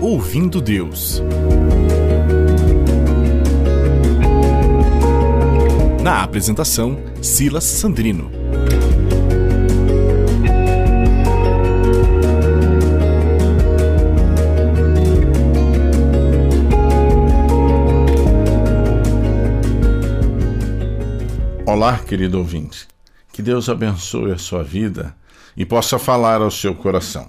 Ouvindo Deus. Na apresentação, Silas Sandrino. Querido ouvinte. Que Deus abençoe a sua vida e possa falar ao seu coração.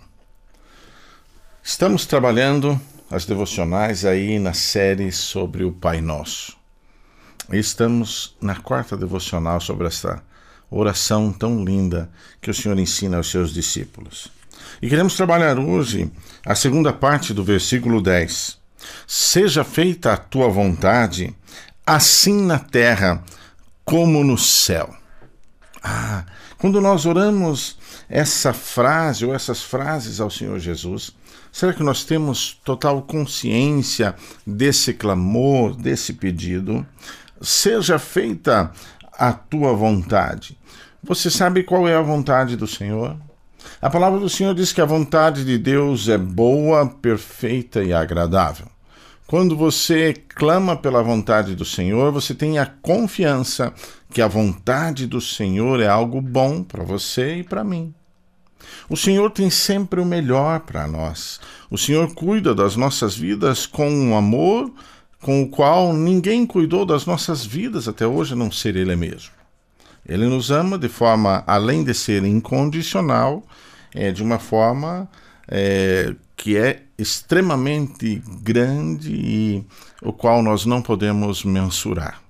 Estamos trabalhando as devocionais aí na série sobre o Pai Nosso. Estamos na quarta devocional sobre essa oração tão linda que o Senhor ensina aos seus discípulos. E queremos trabalhar hoje a segunda parte do versículo 10. Seja feita a tua vontade, assim na terra como no céu. Ah, quando nós oramos essa frase ou essas frases ao Senhor Jesus, será que nós temos total consciência desse clamor, desse pedido? Seja feita a tua vontade. Você sabe qual é a vontade do Senhor? A palavra do Senhor diz que a vontade de Deus é boa, perfeita e agradável. Quando você clama pela vontade do Senhor, você tem a confiança que a vontade do Senhor é algo bom para você e para mim. O Senhor tem sempre o melhor para nós. O Senhor cuida das nossas vidas com um amor com o qual ninguém cuidou das nossas vidas até hoje, a não ser Ele mesmo. Ele nos ama de forma, além de ser incondicional, é, de uma forma é, que é extremamente grande e o qual nós não podemos mensurar.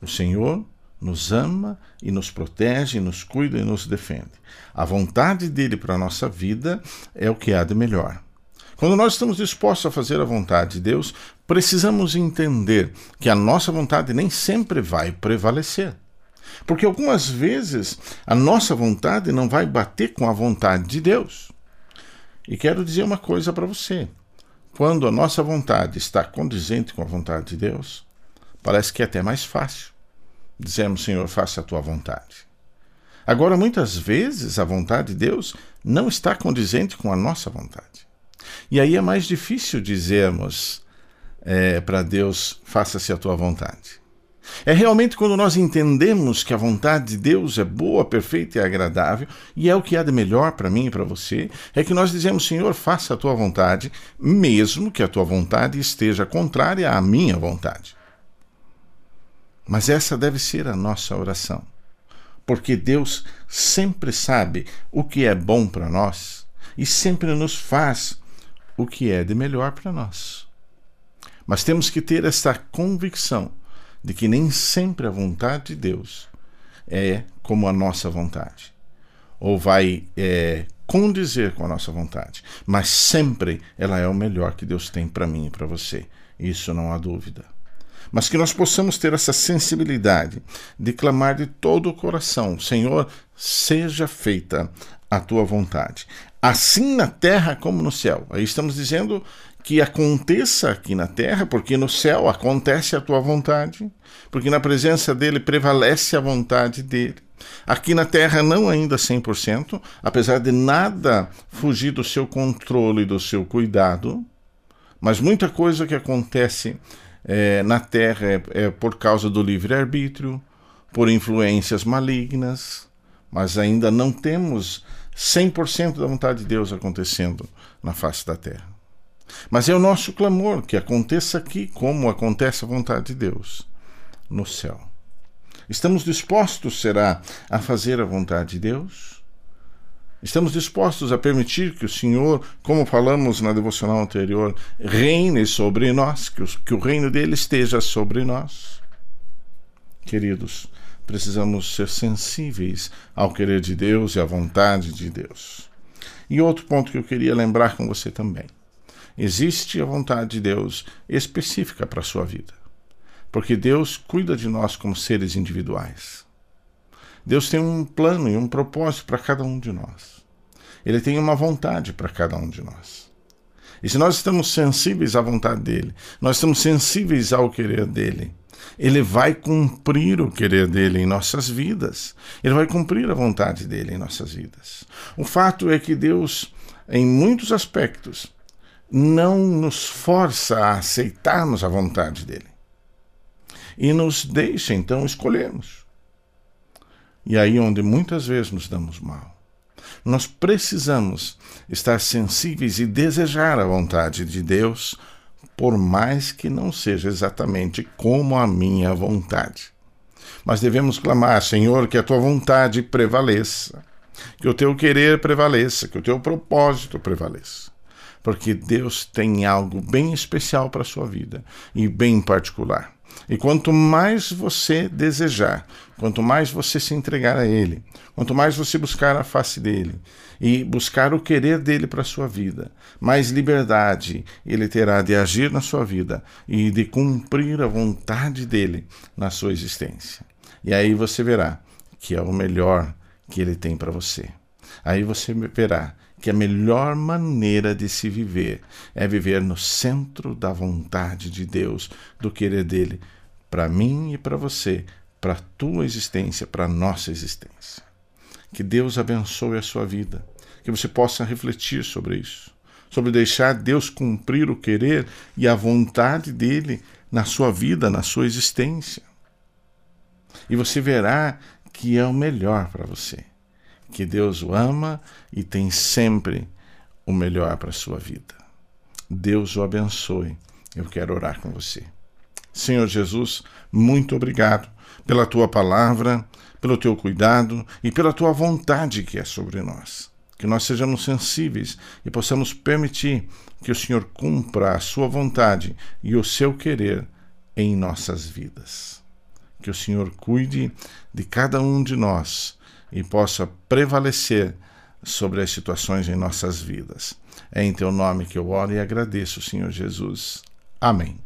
O Senhor nos ama e nos protege, nos cuida e nos defende. A vontade dele para a nossa vida é o que há de melhor. Quando nós estamos dispostos a fazer a vontade de Deus, precisamos entender que a nossa vontade nem sempre vai prevalecer. Porque algumas vezes a nossa vontade não vai bater com a vontade de Deus. E quero dizer uma coisa para você: quando a nossa vontade está condizente com a vontade de Deus, parece que é até mais fácil dizermos, Senhor, faça a tua vontade. Agora, muitas vezes a vontade de Deus não está condizente com a nossa vontade. E aí é mais difícil dizermos é, para Deus, faça-se a tua vontade. É realmente quando nós entendemos que a vontade de Deus é boa, perfeita e agradável, e é o que há de melhor para mim e para você, é que nós dizemos, Senhor, faça a tua vontade, mesmo que a tua vontade esteja contrária à minha vontade. Mas essa deve ser a nossa oração, porque Deus sempre sabe o que é bom para nós e sempre nos faz o que é de melhor para nós. Mas temos que ter essa convicção de que nem sempre a vontade de Deus é como a nossa vontade, ou vai é, condizer com a nossa vontade, mas sempre ela é o melhor que Deus tem para mim e para você. Isso não há dúvida. Mas que nós possamos ter essa sensibilidade de clamar de todo o coração: Senhor, seja feita a tua vontade, assim na terra como no céu. Aí estamos dizendo que aconteça aqui na terra, porque no céu acontece a tua vontade, porque na presença dele prevalece a vontade dele. Aqui na terra, não ainda 100%, apesar de nada fugir do seu controle e do seu cuidado, mas muita coisa que acontece é, na terra é, é por causa do livre-arbítrio, por influências malignas, mas ainda não temos 100% da vontade de Deus acontecendo na face da terra. Mas é o nosso clamor que aconteça aqui como acontece a vontade de Deus no céu. Estamos dispostos, será, a fazer a vontade de Deus? Estamos dispostos a permitir que o Senhor, como falamos na devocional anterior, reine sobre nós, que, que o reino dele esteja sobre nós? Queridos, precisamos ser sensíveis ao querer de Deus e à vontade de Deus. E outro ponto que eu queria lembrar com você também. Existe a vontade de Deus específica para a sua vida. Porque Deus cuida de nós como seres individuais. Deus tem um plano e um propósito para cada um de nós. Ele tem uma vontade para cada um de nós. E se nós estamos sensíveis à vontade dele, nós estamos sensíveis ao querer dele, ele vai cumprir o querer dele em nossas vidas. Ele vai cumprir a vontade dele em nossas vidas. O fato é que Deus, em muitos aspectos, não nos força a aceitarmos a vontade dele. E nos deixa então escolhermos. E aí onde muitas vezes nos damos mal. Nós precisamos estar sensíveis e desejar a vontade de Deus por mais que não seja exatamente como a minha vontade. Mas devemos clamar, Senhor, que a tua vontade prevaleça, que o teu querer prevaleça, que o teu propósito prevaleça. Porque Deus tem algo bem especial para a sua vida e bem particular. E quanto mais você desejar, quanto mais você se entregar a Ele, quanto mais você buscar a face dele e buscar o querer dele para a sua vida, mais liberdade ele terá de agir na sua vida e de cumprir a vontade dele na sua existência. E aí você verá que é o melhor que ele tem para você. Aí você verá que a melhor maneira de se viver é viver no centro da vontade de Deus, do querer dele, para mim e para você, para a tua existência, para a nossa existência. Que Deus abençoe a sua vida, que você possa refletir sobre isso, sobre deixar Deus cumprir o querer e a vontade dele na sua vida, na sua existência. E você verá que é o melhor para você que Deus o ama e tem sempre o melhor para a sua vida. Deus o abençoe. Eu quero orar com você. Senhor Jesus, muito obrigado pela tua palavra, pelo teu cuidado e pela tua vontade que é sobre nós. Que nós sejamos sensíveis e possamos permitir que o Senhor cumpra a sua vontade e o seu querer em nossas vidas. Que o Senhor cuide de cada um de nós e possa prevalecer sobre as situações em nossas vidas. É em teu nome que eu oro e agradeço, Senhor Jesus. Amém.